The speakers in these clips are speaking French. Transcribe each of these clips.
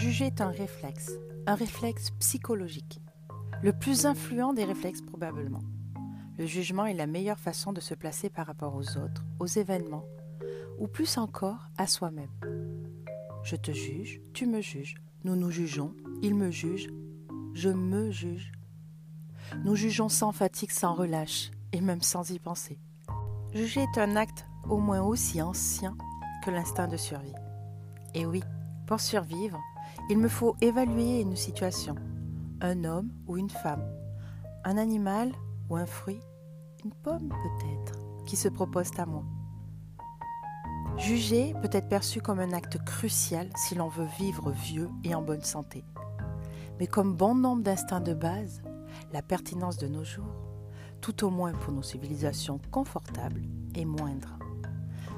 Juger est un réflexe, un réflexe psychologique, le plus influent des réflexes probablement. Le jugement est la meilleure façon de se placer par rapport aux autres, aux événements, ou plus encore à soi-même. Je te juge, tu me juges, nous nous jugeons, il me juge, je me juge. Nous jugeons sans fatigue, sans relâche, et même sans y penser. Juger est un acte au moins aussi ancien que l'instinct de survie. Et oui, pour survivre, il me faut évaluer une situation, un homme ou une femme, un animal ou un fruit, une pomme peut-être, qui se propose à moi. Juger peut être perçu comme un acte crucial si l'on veut vivre vieux et en bonne santé. Mais comme bon nombre d'instincts de base, la pertinence de nos jours, tout au moins pour nos civilisations confortables, est moindre.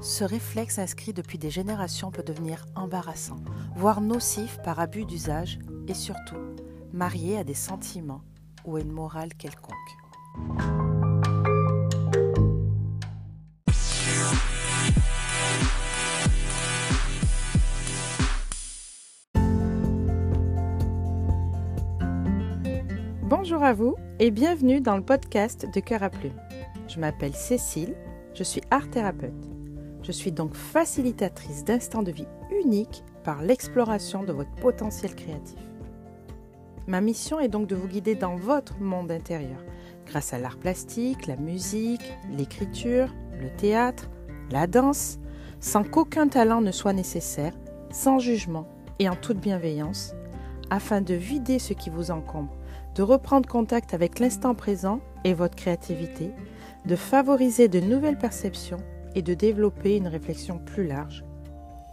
Ce réflexe inscrit depuis des générations peut devenir embarrassant, voire nocif par abus d'usage et surtout marié à des sentiments ou à une morale quelconque. Bonjour à vous et bienvenue dans le podcast de Cœur à Plume. Je m'appelle Cécile, je suis art thérapeute. Je suis donc facilitatrice d'instants de vie uniques par l'exploration de votre potentiel créatif. Ma mission est donc de vous guider dans votre monde intérieur, grâce à l'art plastique, la musique, l'écriture, le théâtre, la danse, sans qu'aucun talent ne soit nécessaire, sans jugement et en toute bienveillance, afin de vider ce qui vous encombre, de reprendre contact avec l'instant présent et votre créativité, de favoriser de nouvelles perceptions et de développer une réflexion plus large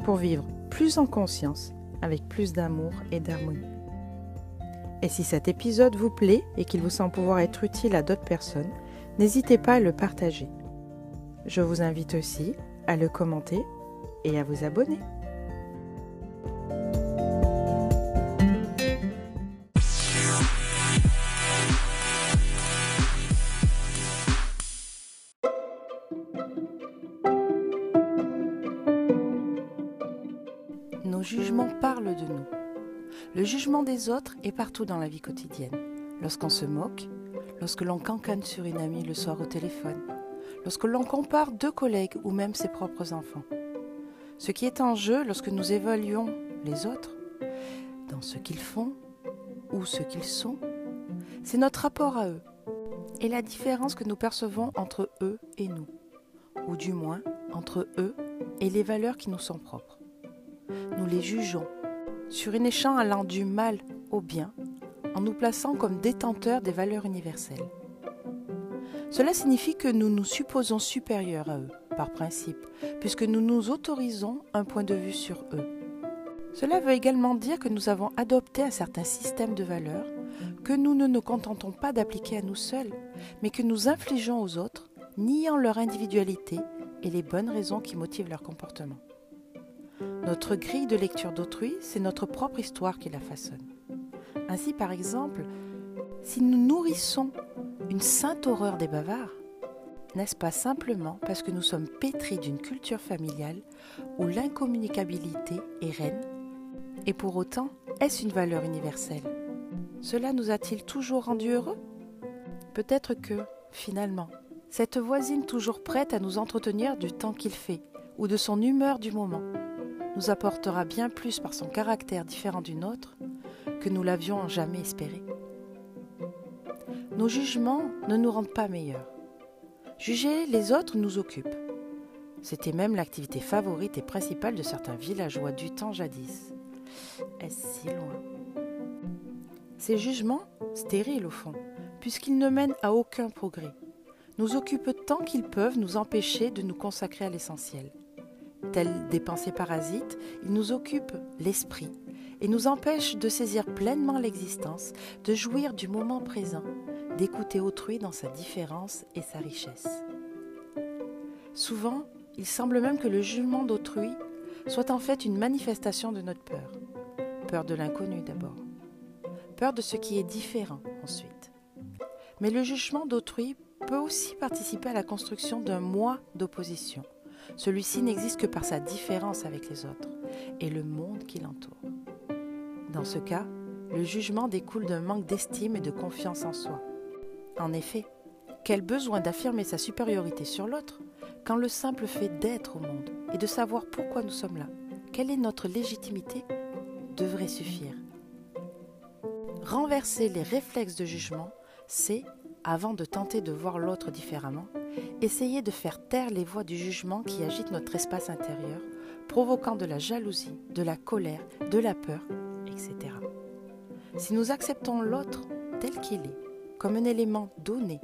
pour vivre plus en conscience avec plus d'amour et d'harmonie. Et si cet épisode vous plaît et qu'il vous semble pouvoir être utile à d'autres personnes, n'hésitez pas à le partager. Je vous invite aussi à le commenter et à vous abonner. Nos jugements parlent de nous. Le jugement des autres est partout dans la vie quotidienne. Lorsqu'on se moque, lorsque l'on cancane sur une amie le soir au téléphone, lorsque l'on compare deux collègues ou même ses propres enfants. Ce qui est en jeu lorsque nous évaluons les autres, dans ce qu'ils font ou ce qu'ils sont, c'est notre rapport à eux et la différence que nous percevons entre eux et nous, ou du moins entre eux et les valeurs qui nous sont propres nous les jugeons, sur une échelle allant du mal au bien, en nous plaçant comme détenteurs des valeurs universelles. Cela signifie que nous nous supposons supérieurs à eux, par principe, puisque nous nous autorisons un point de vue sur eux. Cela veut également dire que nous avons adopté un certain système de valeurs que nous ne nous contentons pas d'appliquer à nous seuls, mais que nous infligeons aux autres, niant leur individualité et les bonnes raisons qui motivent leur comportement. Notre grille de lecture d'autrui, c'est notre propre histoire qui la façonne. Ainsi, par exemple, si nous nourrissons une sainte horreur des bavards, n'est-ce pas simplement parce que nous sommes pétris d'une culture familiale où l'incommunicabilité est reine Et pour autant, est-ce une valeur universelle? Cela nous a-t-il toujours rendus heureux? Peut-être que, finalement, cette voisine toujours prête à nous entretenir du temps qu'il fait ou de son humeur du moment nous apportera bien plus par son caractère différent du nôtre que nous l'avions jamais espéré. Nos jugements ne nous rendent pas meilleurs. Juger les autres nous occupe. C'était même l'activité favorite et principale de certains villageois du temps jadis. Est-ce si loin? Ces jugements, stériles au fond, puisqu'ils ne mènent à aucun progrès, nous occupent tant qu'ils peuvent nous empêcher de nous consacrer à l'essentiel. Tels des pensées parasites, ils nous occupent l'esprit et nous empêchent de saisir pleinement l'existence, de jouir du moment présent, d'écouter autrui dans sa différence et sa richesse. Souvent, il semble même que le jugement d'autrui soit en fait une manifestation de notre peur. Peur de l'inconnu d'abord. Peur de ce qui est différent ensuite. Mais le jugement d'autrui peut aussi participer à la construction d'un moi d'opposition celui-ci n'existe que par sa différence avec les autres et le monde qui l'entoure. Dans ce cas, le jugement découle d'un manque d'estime et de confiance en soi. En effet, quel besoin d'affirmer sa supériorité sur l'autre quand le simple fait d'être au monde et de savoir pourquoi nous sommes là, quelle est notre légitimité, devrait suffire. Renverser les réflexes de jugement, c'est, avant de tenter de voir l'autre différemment, essayer de faire taire les voix du jugement qui agitent notre espace intérieur, provoquant de la jalousie, de la colère, de la peur, etc. Si nous acceptons l'autre tel qu'il est, comme un élément donné,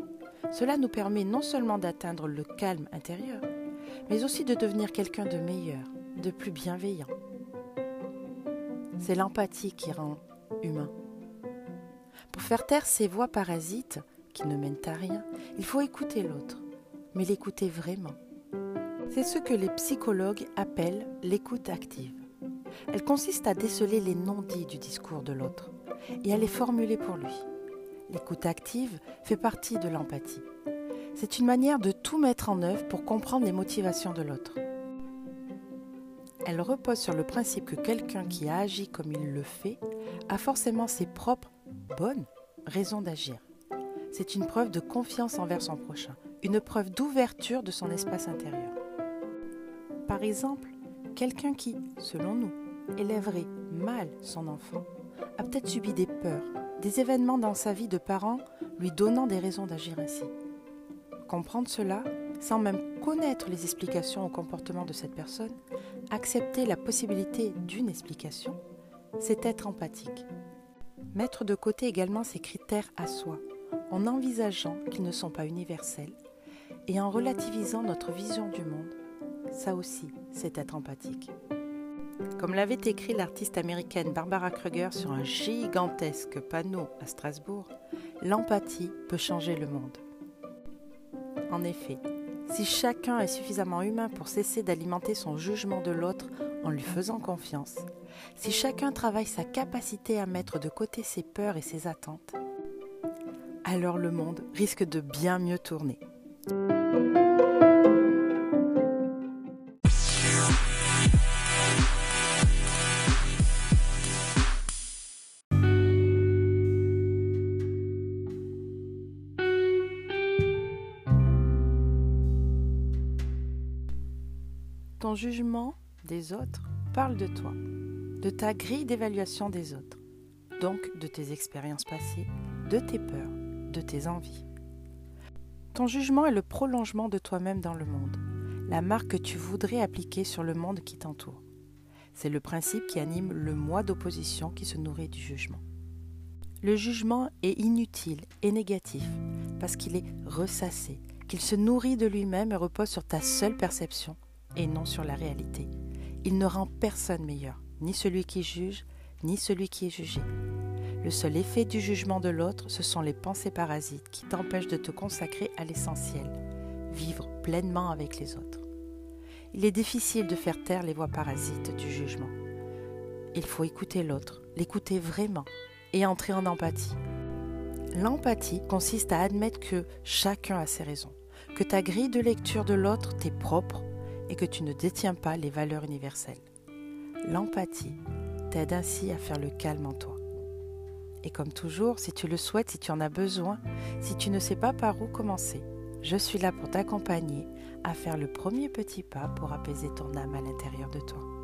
cela nous permet non seulement d'atteindre le calme intérieur, mais aussi de devenir quelqu'un de meilleur, de plus bienveillant. C'est l'empathie qui rend humain. Pour faire taire ces voix parasites qui ne mènent à rien, il faut écouter l'autre, mais l'écouter vraiment. C'est ce que les psychologues appellent l'écoute active. Elle consiste à déceler les non-dits du discours de l'autre et à les formuler pour lui. L'écoute active fait partie de l'empathie. C'est une manière de tout mettre en œuvre pour comprendre les motivations de l'autre. Elle repose sur le principe que quelqu'un qui a agi comme il le fait a forcément ses propres bonnes raisons d'agir. C'est une preuve de confiance envers son prochain, une preuve d'ouverture de son espace intérieur. Par exemple, quelqu'un qui, selon nous, élèverait mal son enfant a peut-être subi des peurs, des événements dans sa vie de parent lui donnant des raisons d'agir ainsi. Comprendre cela, sans même connaître les explications au comportement de cette personne, accepter la possibilité d'une explication, c'est être empathique. Mettre de côté également ses critères à soi, en envisageant qu'ils ne sont pas universels, et en relativisant notre vision du monde, ça aussi, c'est être empathique. Comme l'avait écrit l'artiste américaine Barbara Kruger sur un gigantesque panneau à Strasbourg, l'empathie peut changer le monde. En effet, si chacun est suffisamment humain pour cesser d'alimenter son jugement de l'autre en lui faisant confiance, si chacun travaille sa capacité à mettre de côté ses peurs et ses attentes, alors le monde risque de bien mieux tourner. Ton jugement des autres parle de toi, de ta grille d'évaluation des autres, donc de tes expériences passées, de tes peurs, de tes envies. Ton jugement est le prolongement de toi-même dans le monde, la marque que tu voudrais appliquer sur le monde qui t'entoure. C'est le principe qui anime le moi d'opposition qui se nourrit du jugement. Le jugement est inutile et négatif parce qu'il est ressassé, qu'il se nourrit de lui-même et repose sur ta seule perception et non sur la réalité. Il ne rend personne meilleur, ni celui qui juge, ni celui qui est jugé. Le seul effet du jugement de l'autre, ce sont les pensées parasites qui t'empêchent de te consacrer à l'essentiel, vivre pleinement avec les autres. Il est difficile de faire taire les voix parasites du jugement. Il faut écouter l'autre, l'écouter vraiment et entrer en empathie. L'empathie consiste à admettre que chacun a ses raisons, que ta grille de lecture de l'autre t'est propre et que tu ne détiens pas les valeurs universelles. L'empathie t'aide ainsi à faire le calme en toi. Et comme toujours, si tu le souhaites, si tu en as besoin, si tu ne sais pas par où commencer, je suis là pour t'accompagner à faire le premier petit pas pour apaiser ton âme à l'intérieur de toi.